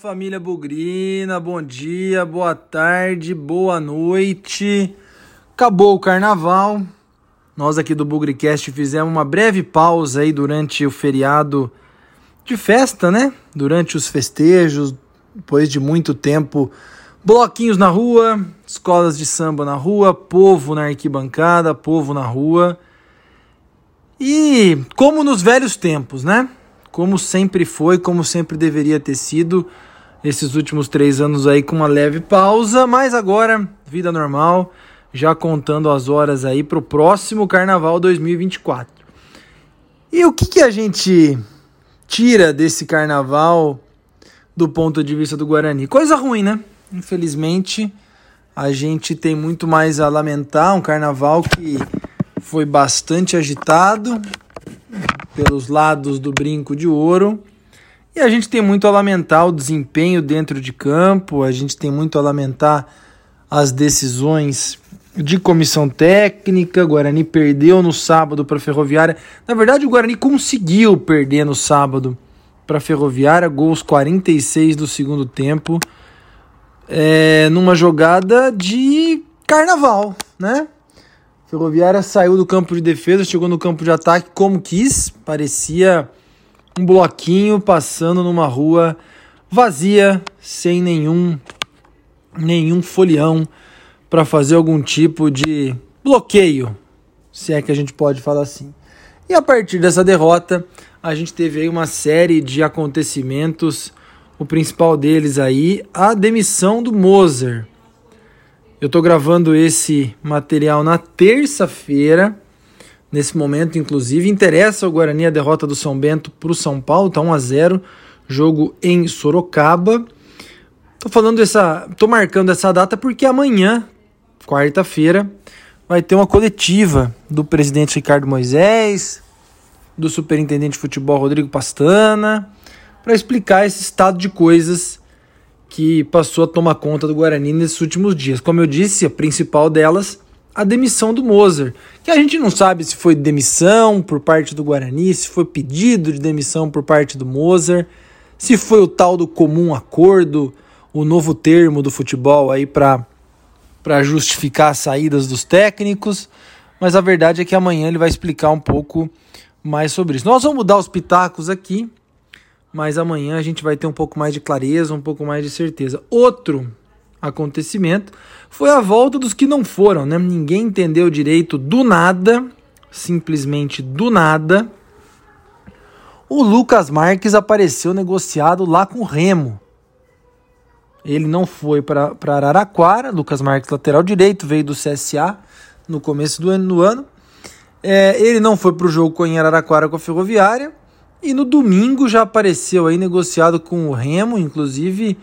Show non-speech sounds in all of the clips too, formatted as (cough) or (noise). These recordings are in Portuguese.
família Bugrina, bom dia, boa tarde, boa noite. Acabou o carnaval. Nós aqui do Bugricast fizemos uma breve pausa aí durante o feriado de festa, né? Durante os festejos, depois de muito tempo, bloquinhos na rua, escolas de samba na rua, povo na arquibancada, povo na rua. E como nos velhos tempos, né? como sempre foi, como sempre deveria ter sido esses últimos três anos aí com uma leve pausa, mas agora vida normal, já contando as horas aí para o próximo Carnaval 2024. E o que, que a gente tira desse Carnaval do ponto de vista do Guarani? Coisa ruim, né? Infelizmente, a gente tem muito mais a lamentar um Carnaval que foi bastante agitado, pelos lados do brinco de ouro. E a gente tem muito a lamentar o desempenho dentro de campo, a gente tem muito a lamentar as decisões de comissão técnica. O Guarani perdeu no sábado para a Ferroviária. Na verdade, o Guarani conseguiu perder no sábado para a Ferroviária, gols 46 do segundo tempo, é, numa jogada de carnaval, né? Ferroviária saiu do campo de defesa, chegou no campo de ataque como quis, parecia um bloquinho passando numa rua vazia, sem nenhum nenhum folião para fazer algum tipo de bloqueio, se é que a gente pode falar assim. E a partir dessa derrota, a gente teve aí uma série de acontecimentos, o principal deles aí, a demissão do Moser. Eu estou gravando esse material na terça-feira. Nesse momento, inclusive, interessa ao Guarani a derrota do São Bento para o São Paulo, tá 1 a 0 jogo em Sorocaba. Tô falando essa, tô marcando essa data porque amanhã, quarta-feira, vai ter uma coletiva do presidente Ricardo Moisés, do superintendente de futebol Rodrigo Pastana, para explicar esse estado de coisas que passou a tomar conta do Guarani nesses últimos dias. Como eu disse, a principal delas, a demissão do Moser, que a gente não sabe se foi demissão por parte do Guarani, se foi pedido de demissão por parte do Moser, se foi o tal do comum acordo, o novo termo do futebol aí para para justificar as saídas dos técnicos, mas a verdade é que amanhã ele vai explicar um pouco mais sobre isso. Nós vamos mudar os pitacos aqui mas amanhã a gente vai ter um pouco mais de clareza, um pouco mais de certeza. Outro acontecimento foi a volta dos que não foram, né? Ninguém entendeu direito do nada, simplesmente do nada. O Lucas Marques apareceu negociado lá com o Remo. Ele não foi para Araraquara, Lucas Marques, lateral direito, veio do CSA no começo do ano. Do ano. É, ele não foi para o jogo com Araraquara com a Ferroviária e no domingo já apareceu aí negociado com o Remo, inclusive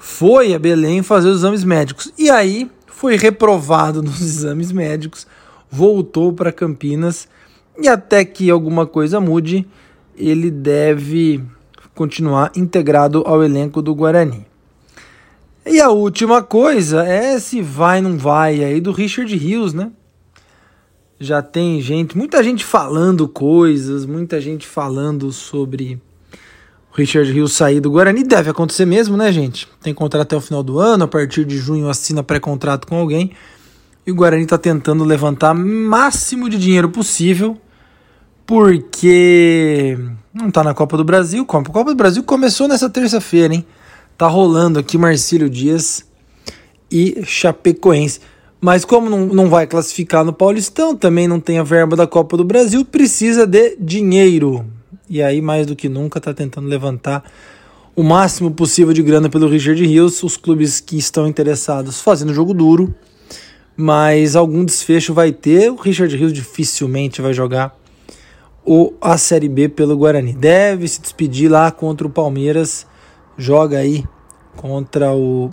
foi a Belém fazer os exames médicos. E aí foi reprovado (laughs) nos exames médicos, voltou para Campinas e até que alguma coisa mude, ele deve continuar integrado ao elenco do Guarani. E a última coisa é se vai não vai aí do Richard Rios, né? já tem gente, muita gente falando coisas, muita gente falando sobre Richard Hill sair do Guarani. Deve acontecer mesmo, né, gente? Tem contrato até o final do ano, a partir de junho assina pré-contrato com alguém. E o Guarani está tentando levantar máximo de dinheiro possível, porque não está na Copa do Brasil. A Copa do Brasil começou nessa terça-feira, hein? Tá rolando aqui Marcílio Dias e Chapecoense. Mas como não, não vai classificar no Paulistão, também não tem a verba da Copa do Brasil, precisa de dinheiro. E aí, mais do que nunca, está tentando levantar o máximo possível de grana pelo Richard Rios. Os clubes que estão interessados fazendo jogo duro, mas algum desfecho vai ter. O Richard Rios dificilmente vai jogar o, a Série B pelo Guarani. Deve se despedir lá contra o Palmeiras. Joga aí contra o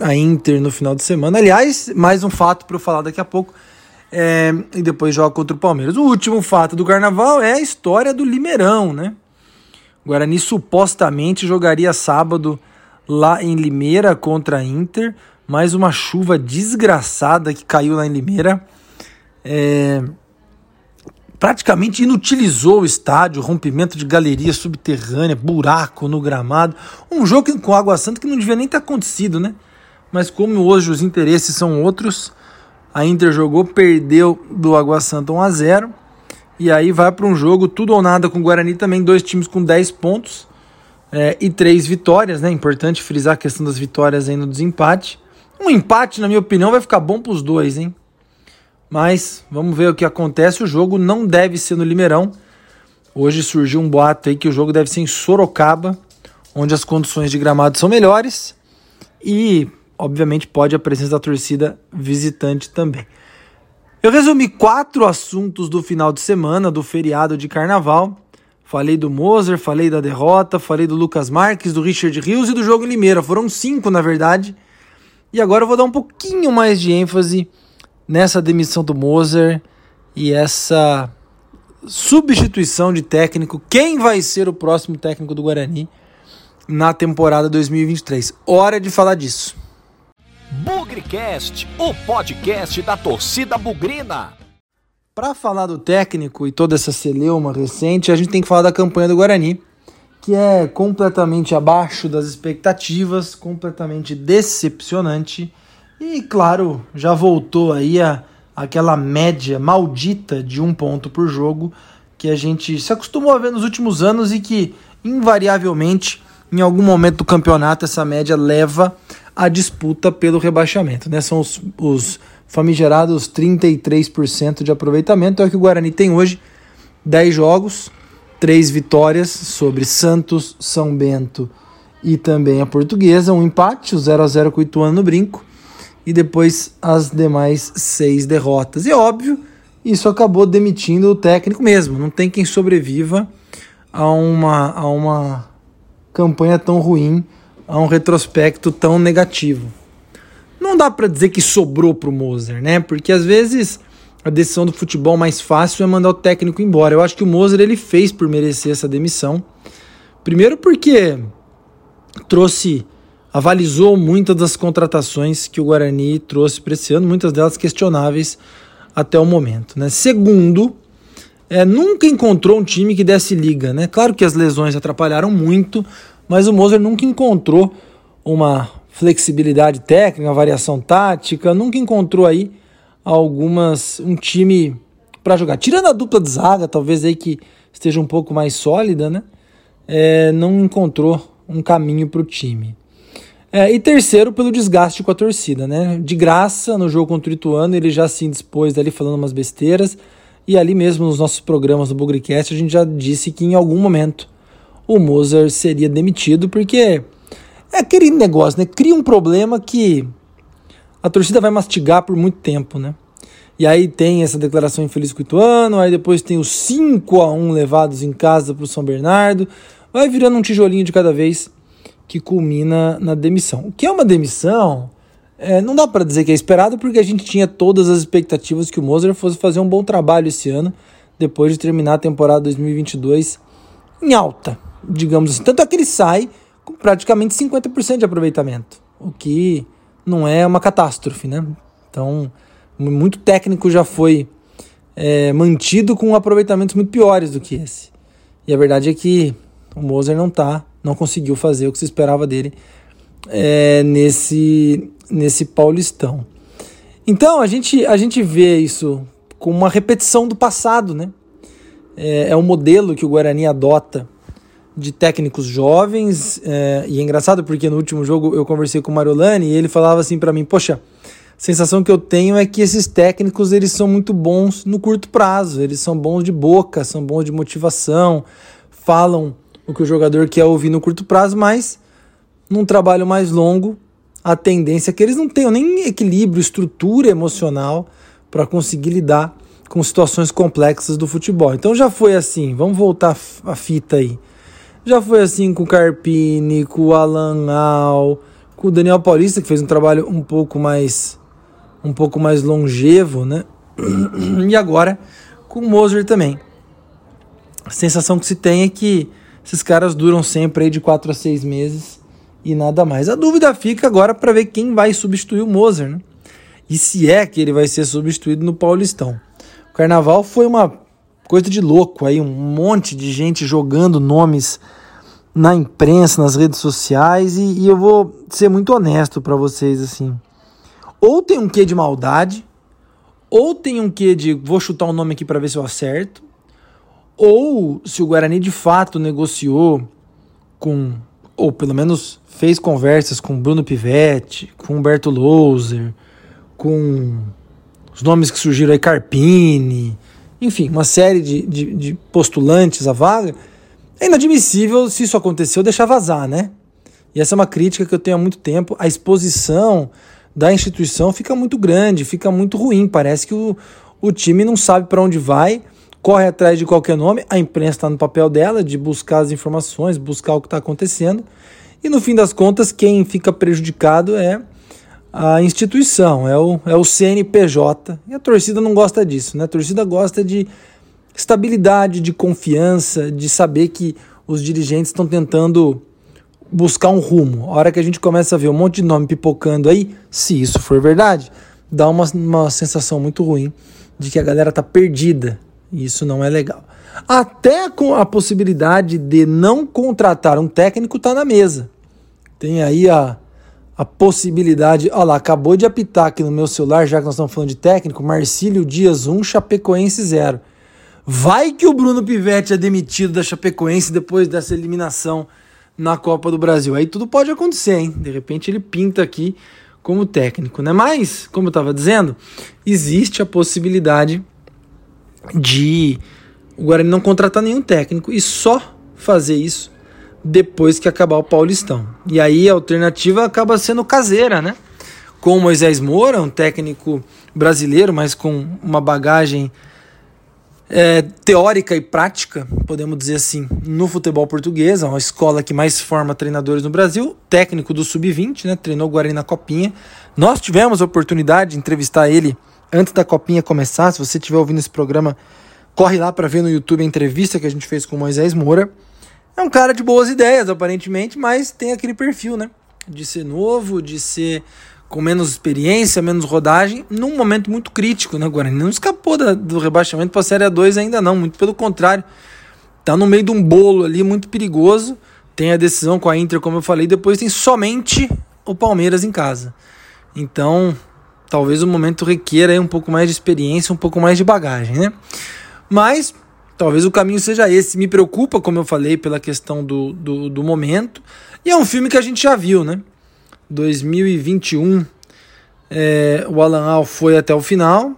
a Inter no final de semana. Aliás, mais um fato para eu falar daqui a pouco. É, e depois joga contra o Palmeiras. O último fato do carnaval é a história do Limeirão, né? O Guarani supostamente jogaria sábado lá em Limeira contra a Inter, mais uma chuva desgraçada que caiu lá em Limeira. É, praticamente inutilizou o estádio, rompimento de galeria subterrânea, buraco no gramado. Um jogo com Água Santa que não devia nem ter acontecido, né? Mas como hoje os interesses são outros, a Inter jogou, perdeu do Água Santa 1 a 0 e aí vai para um jogo tudo ou nada com o Guarani também, dois times com 10 pontos é, e três vitórias, né? Importante frisar a questão das vitórias aí no desempate. Um empate, na minha opinião, vai ficar bom para os dois, hein? Mas vamos ver o que acontece. O jogo não deve ser no Limeirão. Hoje surgiu um boato aí que o jogo deve ser em Sorocaba, onde as condições de gramado são melhores e, obviamente, pode a presença da torcida visitante também. Eu resumi quatro assuntos do final de semana, do feriado de carnaval. Falei do Moser, falei da derrota, falei do Lucas Marques, do Richard Rios e do jogo em Limeira. Foram cinco, na verdade. E agora eu vou dar um pouquinho mais de ênfase nessa demissão do Moser e essa substituição de técnico. Quem vai ser o próximo técnico do Guarani na temporada 2023? Hora de falar disso. Bugrecast, o podcast da torcida bugrina. Para falar do técnico e toda essa celeuma recente, a gente tem que falar da campanha do Guarani, que é completamente abaixo das expectativas, completamente decepcionante e claro, já voltou aí a aquela média maldita de um ponto por jogo que a gente se acostumou a ver nos últimos anos e que invariavelmente em algum momento do campeonato essa média leva a disputa pelo rebaixamento, né? São os, os famigerados 33% de aproveitamento, é o que o Guarani tem hoje, 10 jogos, 3 vitórias sobre Santos, São Bento e também a Portuguesa, um empate, o 0 a 0 com o Ituano no brinco e depois as demais seis derrotas. E óbvio, isso acabou demitindo o técnico mesmo. Não tem quem sobreviva a uma, a uma campanha tão ruim, a um retrospecto tão negativo. Não dá para dizer que sobrou para o Moser, né? Porque às vezes a decisão do futebol mais fácil é mandar o técnico embora. Eu acho que o Moser ele fez por merecer essa demissão. Primeiro porque trouxe avalizou muitas das contratações que o Guarani trouxe para esse ano, muitas delas questionáveis até o momento. Né? Segundo, é, nunca encontrou um time que desse liga. Né? Claro que as lesões atrapalharam muito, mas o Moser nunca encontrou uma flexibilidade técnica, uma variação tática, nunca encontrou aí algumas um time para jogar. Tirando a dupla de zaga, talvez aí que esteja um pouco mais sólida, né? É, não encontrou um caminho para o time. É, e terceiro, pelo desgaste com a torcida, né? De graça, no jogo contra o Ituano, ele já se indispôs ali falando umas besteiras. E ali mesmo nos nossos programas do Bugrecast, a gente já disse que em algum momento o Mozart seria demitido, porque é aquele negócio, né? Cria um problema que a torcida vai mastigar por muito tempo, né? E aí tem essa declaração infeliz com o Ituano, aí depois tem os 5 a 1 levados em casa para o São Bernardo. Vai virando um tijolinho de cada vez que culmina na demissão. O que é uma demissão? É, não dá para dizer que é esperado, porque a gente tinha todas as expectativas que o Moser fosse fazer um bom trabalho esse ano, depois de terminar a temporada 2022 em alta, digamos assim. Tanto é que ele sai com praticamente 50% de aproveitamento, o que não é uma catástrofe, né? Então, muito técnico já foi é, mantido com aproveitamentos muito piores do que esse. E a verdade é que o Moser não está não conseguiu fazer o que se esperava dele é, nesse, nesse Paulistão. Então a gente, a gente vê isso como uma repetição do passado, né? É, é um modelo que o Guarani adota de técnicos jovens é, e é engraçado porque no último jogo eu conversei com o Mariolani e ele falava assim para mim, poxa, a sensação que eu tenho é que esses técnicos eles são muito bons no curto prazo, eles são bons de boca, são bons de motivação, falam o que o jogador quer ouvir no curto prazo, mas num trabalho mais longo, a tendência é que eles não tenham nem equilíbrio, estrutura emocional para conseguir lidar com situações complexas do futebol. Então já foi assim, vamos voltar a fita aí. Já foi assim com o Carpini, com o Alan Al, com o Daniel Paulista, que fez um trabalho um pouco mais um pouco mais longevo, né? E agora com o Moser também. A sensação que se tem é que esses caras duram sempre aí de 4 a 6 meses e nada mais. A dúvida fica agora para ver quem vai substituir o Moser, né? E se é que ele vai ser substituído no Paulistão. O Carnaval foi uma coisa de louco aí, um monte de gente jogando nomes na imprensa, nas redes sociais, e, e eu vou ser muito honesto para vocês assim. Ou tem um quê de maldade, ou tem um quê de vou chutar um nome aqui para ver se eu acerto, ou se o Guarani de fato negociou com, ou pelo menos fez conversas com Bruno Pivetti, com Humberto Louser, com os nomes que surgiram aí, Carpini, enfim, uma série de, de, de postulantes à vaga, é inadmissível se isso aconteceu deixar vazar, né? E essa é uma crítica que eu tenho há muito tempo. A exposição da instituição fica muito grande, fica muito ruim. Parece que o, o time não sabe para onde vai, corre atrás de qualquer nome. A imprensa está no papel dela de buscar as informações, buscar o que está acontecendo. E no fim das contas, quem fica prejudicado é a instituição, é o, é o CNPJ. E a torcida não gosta disso, né? A torcida gosta de estabilidade, de confiança, de saber que os dirigentes estão tentando buscar um rumo. A hora que a gente começa a ver um monte de nome pipocando aí, se isso for verdade, dá uma, uma sensação muito ruim de que a galera tá perdida. Isso não é legal. Até com a possibilidade de não contratar um técnico tá na mesa. Tem aí a a possibilidade. Olha lá, acabou de apitar aqui no meu celular, já que nós estamos falando de técnico, Marcílio Dias 1, Chapecoense 0. Vai que o Bruno Pivetti é demitido da Chapecoense depois dessa eliminação na Copa do Brasil. Aí tudo pode acontecer, hein? De repente ele pinta aqui como técnico, né? Mas, como eu estava dizendo, existe a possibilidade de o Guarani não contratar nenhum técnico e só fazer isso depois que acabar o Paulistão. E aí a alternativa acaba sendo caseira, né? Com o Moisés Moura, um técnico brasileiro, mas com uma bagagem é, teórica e prática, podemos dizer assim, no futebol português, é uma escola que mais forma treinadores no Brasil, técnico do Sub-20, né? Treinou o Guarani na Copinha. Nós tivemos a oportunidade de entrevistar ele antes da Copinha começar. Se você estiver ouvindo esse programa, corre lá para ver no YouTube a entrevista que a gente fez com o Moisés Moura. É um cara de boas ideias, aparentemente, mas tem aquele perfil, né? De ser novo, de ser com menos experiência, menos rodagem, num momento muito crítico, né? Guarani não escapou da, do rebaixamento para a Série A2 ainda não, muito pelo contrário. Tá no meio de um bolo ali muito perigoso. Tem a decisão com a Inter, como eu falei, depois tem somente o Palmeiras em casa. Então, talvez o momento requeira um pouco mais de experiência, um pouco mais de bagagem, né? Mas Talvez o caminho seja esse. Me preocupa, como eu falei, pela questão do, do, do momento. E é um filme que a gente já viu, né? 2021, é, o Alan Al foi até o final,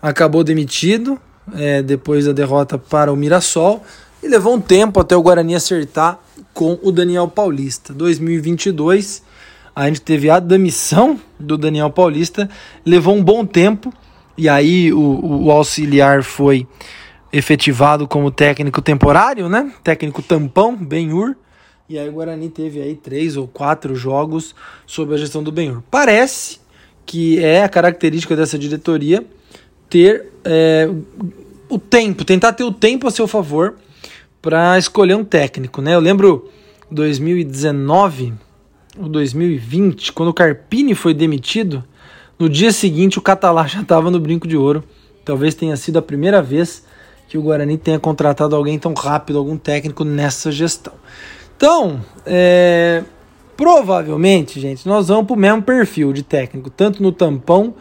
acabou demitido é, depois da derrota para o Mirassol e levou um tempo até o Guarani acertar com o Daniel Paulista. 2022, a gente teve a demissão do Daniel Paulista, levou um bom tempo e aí o, o auxiliar foi efetivado como técnico temporário, né? Técnico tampão, Benhur. E aí o Guarani teve aí três ou quatro jogos sob a gestão do Benhur. Parece que é a característica dessa diretoria ter é, o tempo, tentar ter o tempo a seu favor para escolher um técnico, né? Eu lembro 2019 ou 2020, quando o Carpini foi demitido, no dia seguinte o Catalá já estava no brinco de ouro. Talvez tenha sido a primeira vez que o Guarani tenha contratado alguém tão rápido, algum técnico nessa gestão. Então, é, provavelmente, gente, nós vamos para o mesmo perfil de técnico, tanto no tampão,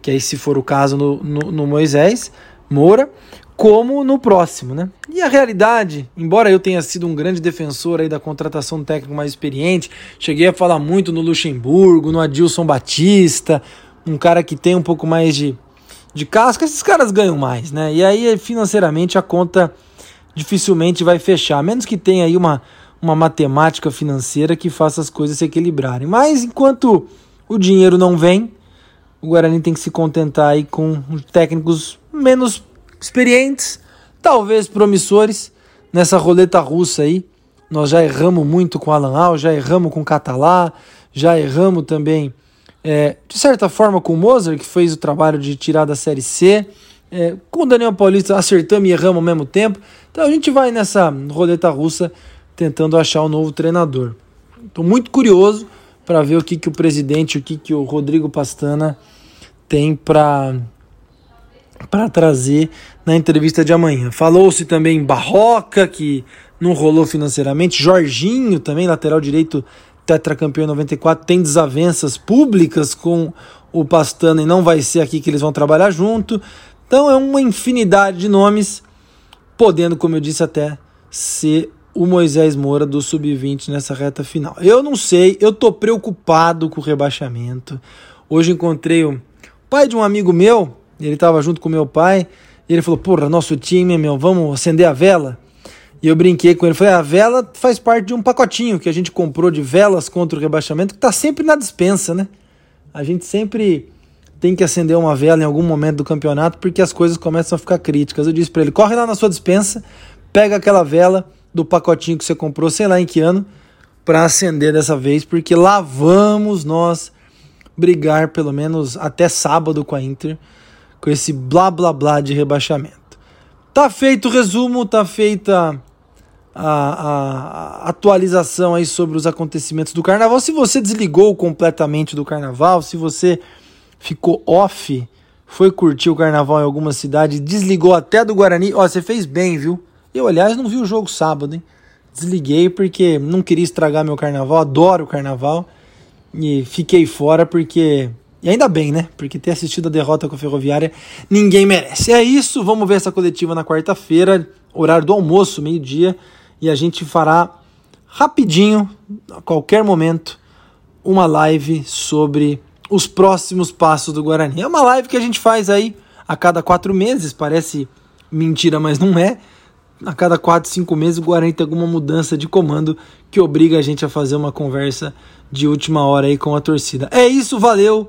que aí se for o caso no, no, no Moisés Moura, como no próximo, né? E a realidade, embora eu tenha sido um grande defensor aí da contratação técnico mais experiente, cheguei a falar muito no Luxemburgo, no Adilson Batista, um cara que tem um pouco mais de de casca, esses caras ganham mais, né? E aí, financeiramente, a conta dificilmente vai fechar, a menos que tenha aí uma, uma matemática financeira que faça as coisas se equilibrarem. Mas enquanto o dinheiro não vem, o Guarani tem que se contentar aí com técnicos menos experientes, talvez promissores, nessa roleta russa aí. Nós já erramos muito com Alan Al, já erramos com Catalá, já erramos também é, de certa forma, com o Mozart, que fez o trabalho de tirar da Série C. É, com o Daniel Paulista acertamos e erramos ao mesmo tempo. Então a gente vai nessa roleta russa tentando achar um novo treinador. Estou muito curioso para ver o que, que o presidente, o que, que o Rodrigo Pastana tem para para trazer na entrevista de amanhã. Falou-se também Barroca, que não rolou financeiramente, Jorginho também, lateral direito tetracampeão 94, tem desavenças públicas com o Pastano e não vai ser aqui que eles vão trabalhar junto. Então é uma infinidade de nomes, podendo, como eu disse, até ser o Moisés Moura do Sub-20 nessa reta final. Eu não sei, eu tô preocupado com o rebaixamento. Hoje encontrei o pai de um amigo meu, ele estava junto com meu pai, e ele falou: Porra, nosso time, meu, vamos acender a vela. E eu brinquei com ele, falei, a vela faz parte de um pacotinho que a gente comprou de velas contra o rebaixamento, que está sempre na dispensa, né? A gente sempre tem que acender uma vela em algum momento do campeonato, porque as coisas começam a ficar críticas. Eu disse para ele, corre lá na sua dispensa, pega aquela vela do pacotinho que você comprou, sei lá em que ano, para acender dessa vez, porque lá vamos nós brigar pelo menos até sábado com a Inter, com esse blá blá blá de rebaixamento. Tá feito o resumo, tá feita a, a, atualização aí sobre os acontecimentos do carnaval. Se você desligou completamente do carnaval, se você ficou off, foi curtir o carnaval em alguma cidade, desligou até do Guarani, ó, você fez bem, viu? Eu, aliás, não vi o jogo sábado, hein? Desliguei porque não queria estragar meu carnaval, adoro o carnaval e fiquei fora porque. E ainda bem, né? Porque ter assistido a derrota com a Ferroviária ninguém merece. É isso, vamos ver essa coletiva na quarta-feira, horário do almoço, meio-dia e a gente fará rapidinho, a qualquer momento, uma live sobre os próximos passos do Guarani. É uma live que a gente faz aí a cada quatro meses, parece mentira, mas não é. A cada quatro, cinco meses o Guarani tem alguma mudança de comando que obriga a gente a fazer uma conversa de última hora aí com a torcida. É isso, valeu!